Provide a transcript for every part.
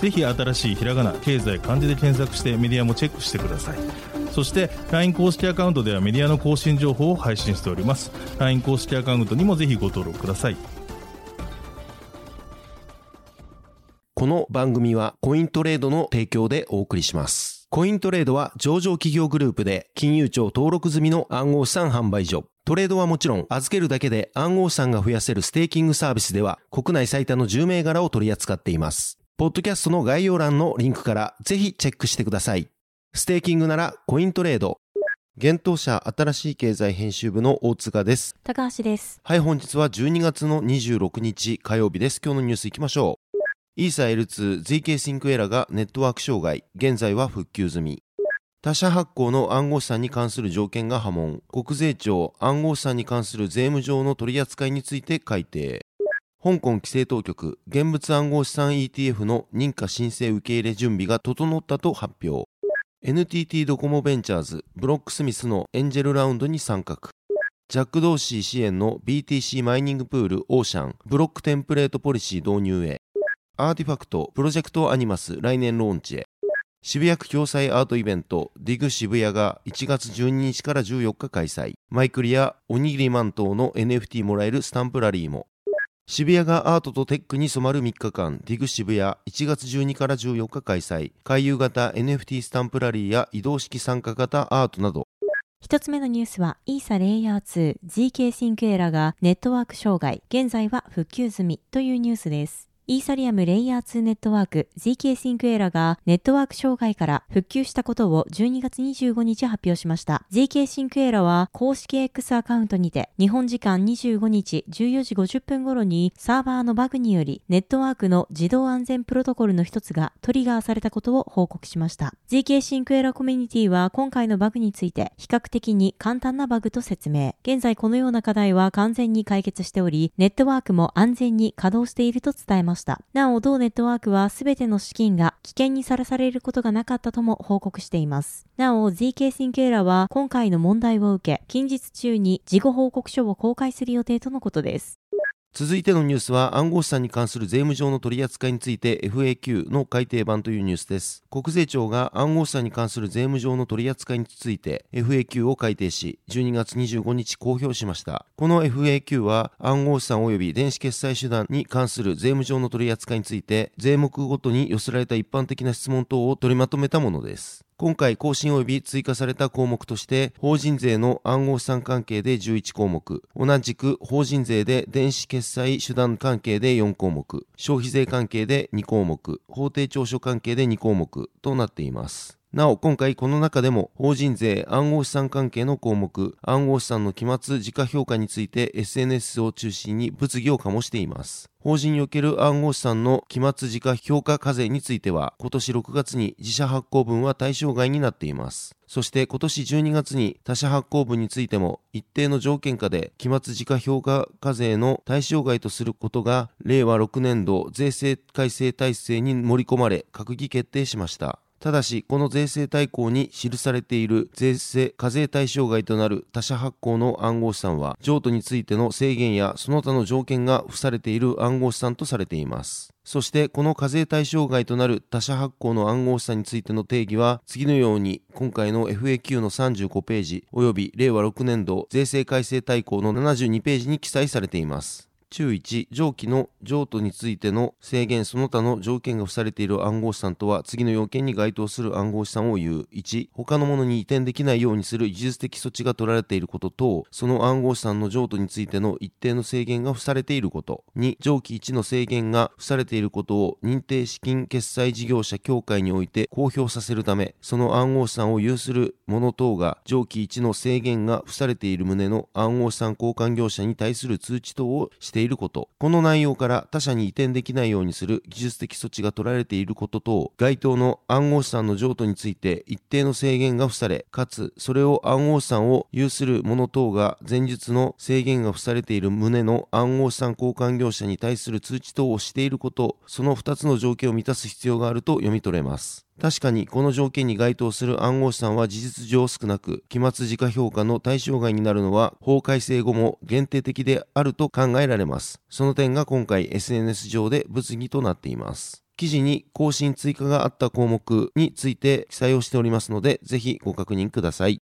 ぜひ新しいひらがな経済漢字で検索してメディアもチェックしてくださいそして LINE 公式アカウントではメディアの更新情報を配信しております LINE 公式アカウントにもぜひご登録くださいこの番組はコイントレードの提供でお送りします。コイントレードは上場企業グループで金融庁登録済みの暗号資産販売所。トレードはもちろん預けるだけで暗号資産が増やせるステーキングサービスでは国内最多の10銘柄を取り扱っています。ポッドキャストの概要欄のリンクからぜひチェックしてください。ステーキングならコイントレード。現当社新しい経済編集部の大塚です。高橋です。はい、本日は12月の26日火曜日です。今日のニュース行きましょう。イーサ L2 ZK シンクエラがネットワーク障害、現在は復旧済み。他社発行の暗号資産に関する条件が波紋。国税庁暗号資産に関する税務上の取り扱いについて改定。香港規制当局、現物暗号資産 ETF の認可申請受け入れ準備が整ったと発表。NTT ドコモベンチャーズ、 BLOCKSMITH のエンジェルラウンドに参画。ジャック・ドーシー支援の BTC マイニングプール OCEAN。ブロックテンプレートポリシー導入へ。 RTFKT Project Animus 来年ローンチへ。渋谷区共催アートイベント DIG SHIBUYA が1月12日から14日開催。マイクリやおにぎりまんの NFT もらえるスタンプラリーも。渋谷がアートとテックに染まる3日間。 DIG SHIBUYA 1月12から14日開催。回遊型 NFT スタンプラリーや移動式参加型アートなど。一つ目のニュースは、イーサレイヤー2 GK シンクエラがネットワーク障害、現在は復旧済みというニュースです。イーサリアムレイヤー2ネットワーク GK シンクエラがネットワーク障害から復旧したことを12月25日発表しました。GK シンクエラは公式 X アカウントにて日本時間25日14時50分頃にサーバーのバグによりネットワークの自動安全プロトコルの一つがトリガーされたことを報告しました。GK シンクエラコミュニティは今回のバグについて比較的に簡単なバグと説明。現在このような課題は完全に解決しており、ネットワークも安全に稼働していると伝えますした。なお、同ネットワークはすべての資金が危険にさらされることがなかったとも報告しています。なお、ZK シンケーラは今回の問題を受け、近日中に事後報告書を公開する予定とのことです。続いてのニュースは暗号資産に関する税務上の取り扱いについて FAQ の改訂版というニュースです。国税庁が暗号資産に関する税務上の取り扱いについて FAQ を改訂し、12月25日公表しました。この FAQ は暗号資産及び電子決済手段に関する税務上の取り扱いについて税目ごとに寄せられた一般的な質問等を取りまとめたものです。今回更新及び追加された項目として、法人税の暗号資産関係で11項目、同じく法人税で電子決済手段関係で4項目、消費税関係で2項目、法定調書関係で2項目となっています。なお、今回この中でも、法人税暗号資産関係の項目、暗号資産の期末時価評価について SNS を中心に物議を醸しています。法人における暗号資産の期末時価評価課税については、今年6月に自社発行分は対象外になっています。そして今年12月に他社発行分についても一定の条件下で期末時価評価課税の対象外とすることが令和6年度税制改正体制に盛り込まれ閣議決定しました。ただし、この税制大綱に記されている税制課税対象外となる他社発行の暗号資産は、譲渡についての制限やその他の条件が付されている暗号資産とされています。そして、この課税対象外となる他社発行の暗号資産についての定義は、次のように、今回の FAQ の35ページ、及び令和6年度税制改正大綱の72ページに記載されています。注1、上記の譲渡についての制限その他の条件が付されている暗号資産とは次の要件に該当する暗号資産を言う。1、他のものに移転できないようにする技術的措置が取られていること等、その暗号資産の譲渡についての一定の制限が付されていること。2、上記1の制限が付されていることを認定資金決済事業者協会において公表させるため、その暗号資産を有する者等が上記1の制限が付されている旨の暗号資産交換業者に対する通知等を指していること、この内容から他社に移転できないようにする技術的措置が取られていること等、該当の暗号資産の譲渡について一定の制限が付され、かつそれを暗号資産を有する者等が前述の制限が付されている旨の暗号資産交換業者に対する通知等をしていること、その2つの条件を満たす必要があると読み取れます。確かにこの条件に該当する暗号資産は事実上少なく、期末時価評価の対象外になるのは法改正後も限定的であると考えられます。その点が今回 SNS 上で物議となっています。記事に更新追加があった項目について記載をしておりますので、ぜひご確認ください。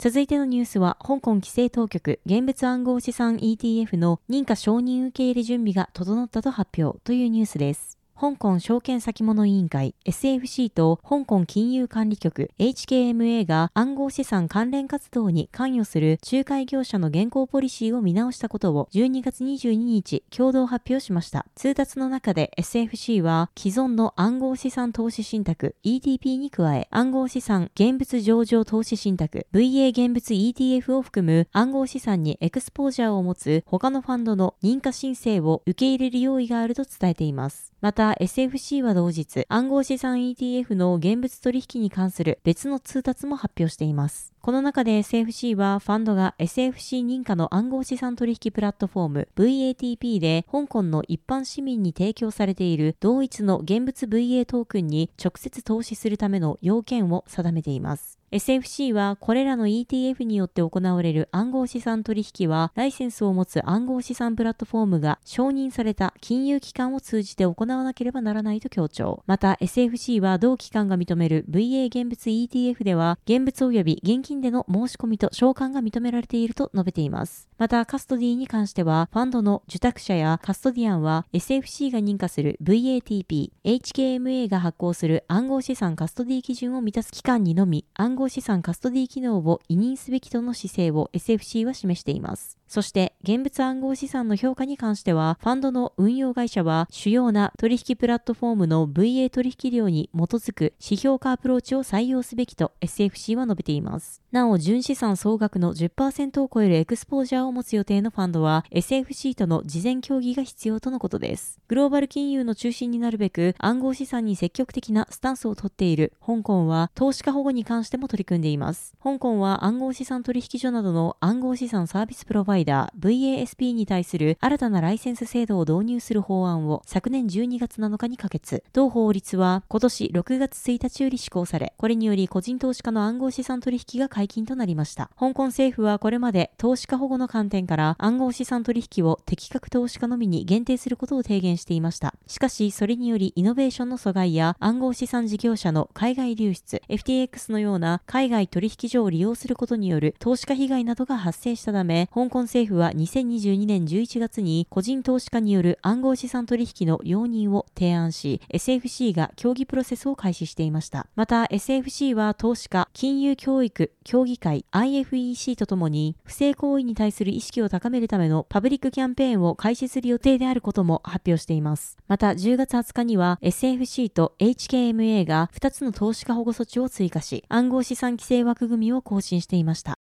続いてのニュースは、香港規制当局、現物暗号資産 ETF の認可承認受け入れ準備が整ったと発表というニュースです。香港証券先物委員会 SFC と香港金融管理局 HKMA が暗号資産関連活動に関与する仲介業者の現行ポリシーを見直したことを12月22日共同発表しました。通達の中で SFC は既存の暗号資産投資信託 ETP に加え暗号資産現物上場投資信託 VA 現物 ETF を含む暗号資産にエクスポージャーを持つ他のファンドの認可申請を受け入れる用意があると伝えています。また SFC は同日、暗号資産 ETF の現物取引に関する別の通達も発表しています。この中で SFC はファンドが SFC 認可の暗号資産取引プラットフォーム VATP で香港の一般市民に提供されている同一の現物 VA トークンに直接投資するための要件を定めています。SFC はこれらの ETF によって行われる暗号資産取引はライセンスを持つ暗号資産プラットフォームが承認された金融機関を通じて行わなければならないと強調。また SFC は同機関が認める VA 現物 ETF では現物及び現金での申し込みと償還が認められていると述べています。またカストディに関してはファンドの受託者やカストディアンは SFC が認可する VATP、HKMA が発行する暗号資産カストディ基準を満たす機関にのみ暗号資産カストディ機能を委任すべきとの姿勢を SFC は示しています。そして、現物暗号資産の評価に関しては、ファンドの運用会社は、主要な取引プラットフォームの VA 取引量に基づく指標化アプローチを採用すべきと SFC は述べています。なお、純資産総額の10%を超えるエクスポージャーを持つ予定のファンドは、SFC との事前協議が必要とのことです。グローバル金融の中心になるべく、暗号資産に積極的なスタンスをとっている香港は、投資家保護に関しても取り組んでいます。香港は暗号資産取引所などの暗号資産サービスプロバイダー VASP に対する新たなライセンス制度を導入する法案を昨年12月7日に可決。同法律は今年6月1日より施行され、これにより個人投資家の暗号資産取引が解禁となりました。香港政府はこれまで投資家保護の観点から暗号資産取引を適格投資家のみに限定することを提言していました。しかし、それによりイノベーションの阻害や暗号資産事業者の海外流出、FTX のような海外取引所を利用することによる投資家被害などが発生したため、香港政府は2022年11月に個人投資家による暗号資産取引の容認を提案し、SFC が協議プロセスを開始していました。また、SFC は投資家、金融教育、協議会、IFEC とともに、不正行為に対する意識を高めるためのパブリックキャンペーンを開始する予定であることも発表しています。また、10月20日には SFC と HKMA が2つの投資家保護措置を追加し、暗号資産規制枠組みを更新していました。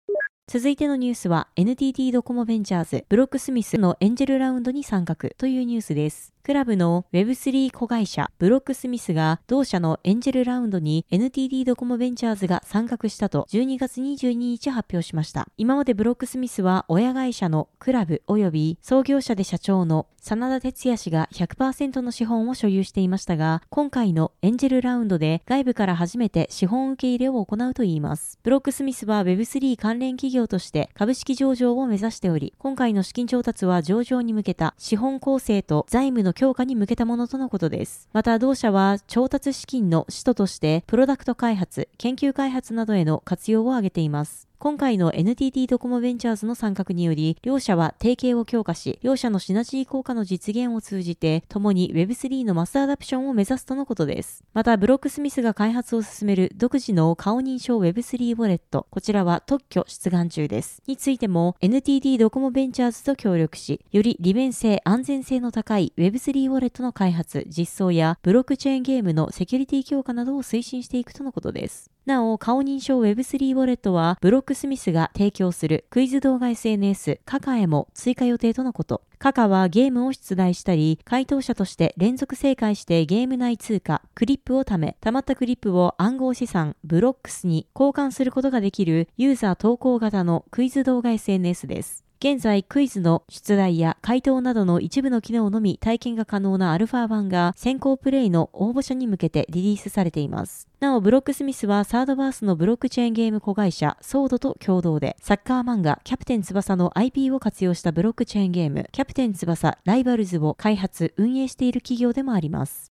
続いてのニュースは NTT ドコモベンチャーズブロックスミスのエンジェルラウンドに参画というニュースです。クラブの Web3 子会社ブロックスミスが同社のエンジェルラウンドに NTT ドコモベンチャーズが参画したと12月22日発表しました。今までブロックスミスは親会社のクラブ及び創業者で社長の真田哲也氏が100%の資本を所有していましたが、今回のエンジェルラウンドで外部から初めて資本受け入れを行うといいます。ブロックスミスは Web3 関連企業として株式上場を目指しており、今回の資金調達は上場に向けた資本構成と財務の強化に向けたものとのことです。また同社は調達資金の使途としてプロダクト開発、研究開発などへの活用を挙げています。今回の NTT ドコモベンチャーズの参画により、両社は提携を強化し、両社のシナジー効果の実現を通じて、共に Web3 のマスアダプションを目指すとのことです。また、 BLOCKSMITH が開発を進める独自の顔認証 Web3 ウォレット、こちらは特許出願中です。についても、NTT ドコモベンチャーズと協力し、より利便性、安全性の高い Web3 ウォレットの開発、実装や、ブロックチェーンゲームのセキュリティ強化などを推進していくとのことです。なお、顔認証 Web3 ウォレットは、 BLOCKSMITH が提供するクイズ動画 SNS カカへも追加予定とのこと。 QAQA はゲームを出題したり、回答者として連続正解してゲーム内通貨、クリップを貯め、溜まったクリップを暗号資産、ブロックスに交換することができるユーザー投稿型のクイズ動画 SNS です。現在クイズの出題や回答などの一部の機能のみ体験が可能なアルファ版が先行プレイの応募者に向けてリリースされています。なお、ブロックスミスはサードバースのブロックチェーンゲーム子会社ソードと共同でサッカー漫画キャプテン翼の IP を活用したブロックチェーンゲームキャプテン翼ライバルズを開発運営している企業でもあります。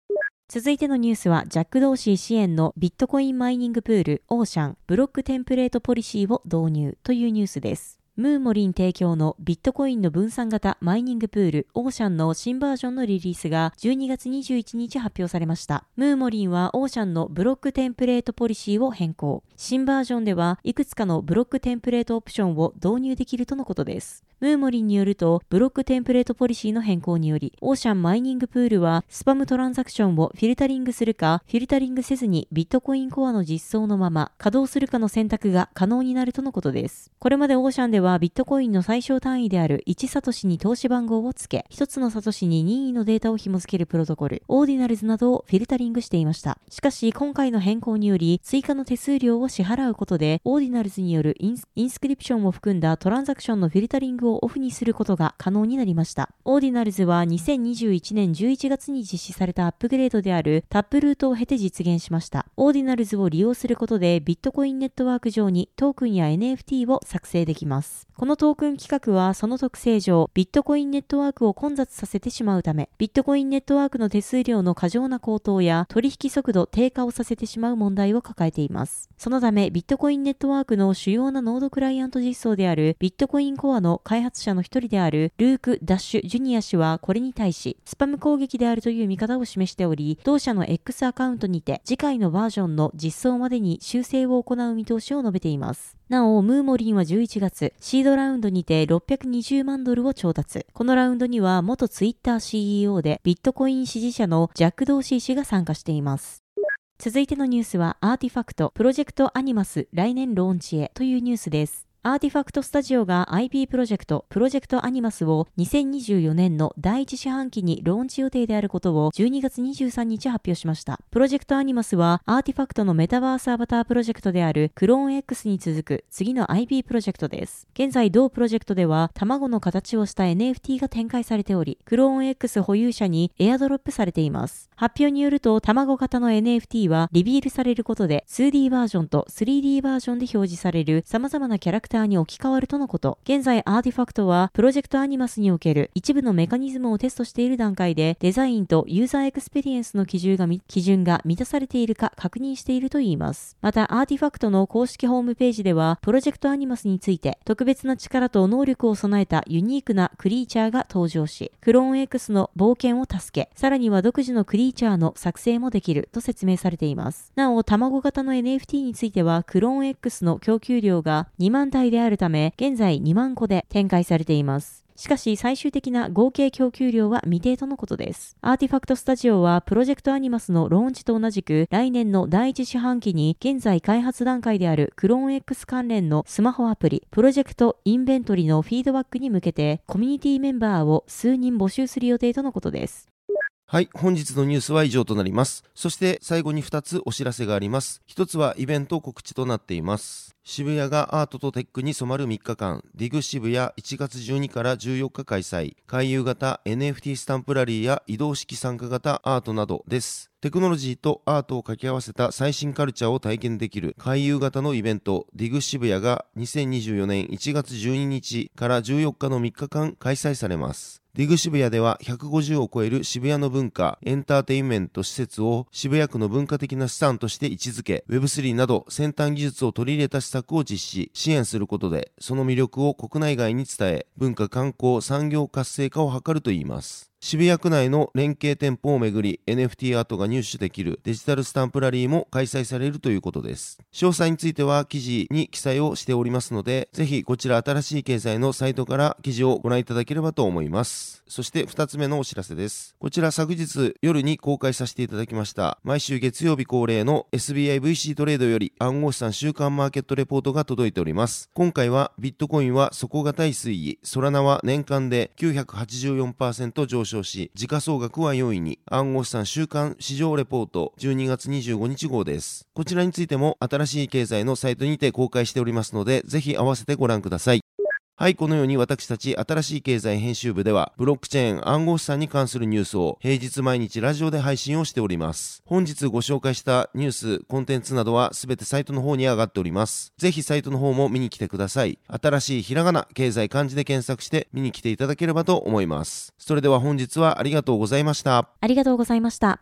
続いてのニュースは、ジャック・ドーシー支援のビットコインマイニングプール、 OCEAN、ブロックテンプレートポリシーを導入というニュースです。 Mummolin 提供のビットコインの分散型マイニングプール OCEAN の新バージョンのリリースが12月21日発表されました。 Mummolin は OCEAN のブロックテンプレートポリシーを変更。新バージョンではいくつかのブロックテンプレートオプションを導入できるとのことです。 Mummolin によると、ブロックテンプレートポリシーの変更により、 OCEAN マイニングプールは、スパムトランザクションをフィルタリングするか、フィルタリングせずにビットコインコアの実装のまま稼働するかの選択が可能になるとのことです。これまで OCEAN でははビットコインの最小単位である1サトシに通し番号を付け、1つのサトシに任意のデータを紐付けるプロトコル、 Ordinals などをフィルタリングしていました。しかし、今回の変更により、追加の手数料を支払うことで、 Ordinals によるインスクリプションを含んだトランザクションのフィルタリングをオフにすることが可能になりました。 Ordinals は2021年11月に実施されたアップグレードである Taproot を経て実現しました。 Ordinals を利用することでビットコインネットワーク上にトークンや NFT を作成できます。このトークン規格はその特性上、ビットコインネットワークを混雑させてしまうため、ビットコインネットワークの手数料の過剰な高騰や取引速度低下をさせてしまう問題を抱えています。そのため、ビットコインネットワークの主要なノードクライアント実装であるビットコインコアの開発者の一人であるルーク・ダッシュ・ジュニア氏はこれに対し、スパム攻撃であるという見方を示しており、同社の X アカウントにて次回のバージョンの実装までに修正を行う見通しを述べています。なお、ムーモリンは11月、シードラウンドにて620万ドルを調達。このラウンドには元ツイッター CEO でビットコイン支持者のジャック・ドーシー氏が参加しています。続いてのニュースは RTFKT Project Animus 来年ローンチへというニュースです。 RTFKT Studios が IP プロジェクト、 Project Animus を2024年の第一四半期にローンチ予定であることを12月23日発表しました。 Project Animus は RTFKT のメタバースアバタープロジェクトであるクローン X に続く次の IP プロジェクトです。現在同プロジェクトでは卵の形をした NFT が展開されており、クローン X 保有者にエアドロップされています。発表によると卵型の NFT はリビールされることで 2D バージョンと 3D バージョンで表示される様々なキャラクターターに置き換わるとのこと。現在 RTFKT は Project Animus における一部のメカニズムをテストしている段階でデザインとユーザーエクスペリエンスの基準が基準が満たされているか確認しているといいます。また RTFKT の公式ホームページでは Project Animus について特別な力と能力を備えたユニークなクリーチャーが登場し、クローン X の冒険を助け、さらには独自のクリーチャーの作成もできると説明されています。なお、卵型の NFT についてはクローン X の供給量が2万体であるため、現在2万個で展開されています。しかし最終的な合計供給量は未定とのことです。 RTFKT Studios は Project Animus のローンチと同じく来年の第一四半期に現在開発段階であるクローン X 関連のスマホアプリプロジェクトインベントリのフィードバックに向けてコミュニティメンバーを数人募集する予定とのことです。はい、本日のニュースは以上となります。そして最後に2つお知らせがあります。1つはイベント告知となっています。渋谷がアートとテックに染まる3日間、ディグ渋谷1月12から14日開催、回遊型 NFT スタンプラリーや移動式参加型アートなどです。テクノロジーとアートを掛け合わせた最新カルチャーを体験できる回遊型のイベント、ディグ渋谷が2024年1月12日から14日の3日間開催されます。ディグ渋谷では150を超える渋谷の文化、エンターテインメント施設を渋谷区の文化的な資産として位置づけ、Web3 など先端技術を取り入れた施策を実施、支援することで、その魅力を国内外に伝え、文化観光産業活性化を図るといいます。渋谷区内の連携店舗をめぐり NFT アートが入手できるデジタルスタンプラリーも開催されるということです。詳細については記事に記載をしておりますので、ぜひこちら新しい経済のサイトから記事をご覧いただければと思います。そして2つ目のお知らせです。こちら昨日夜に公開させていただきました。毎週月曜日恒例の SBIVC トレードより暗号資産週間マーケットレポートが届いております。今回はビットコインは底堅い推移、ソラナは年間で984%上昇し、時価総額は4位に、暗号資産週間市場レポート12月25日号です。こちらについても新しい経済のサイトにて公開しておりますので、ぜひ合わせてご覧ください。はい、このように私たち新しい経済編集部では、ブロックチェーン暗号資産に関するニュースを平日毎日ラジオで配信をしております。本日ご紹介したニュース、コンテンツなどはすべてサイトの方に上がっております。ぜひサイトの方も見に来てください。新しいひらがな、経済漢字で検索して見に来ていただければと思います。それでは本日はありがとうございました。ありがとうございました。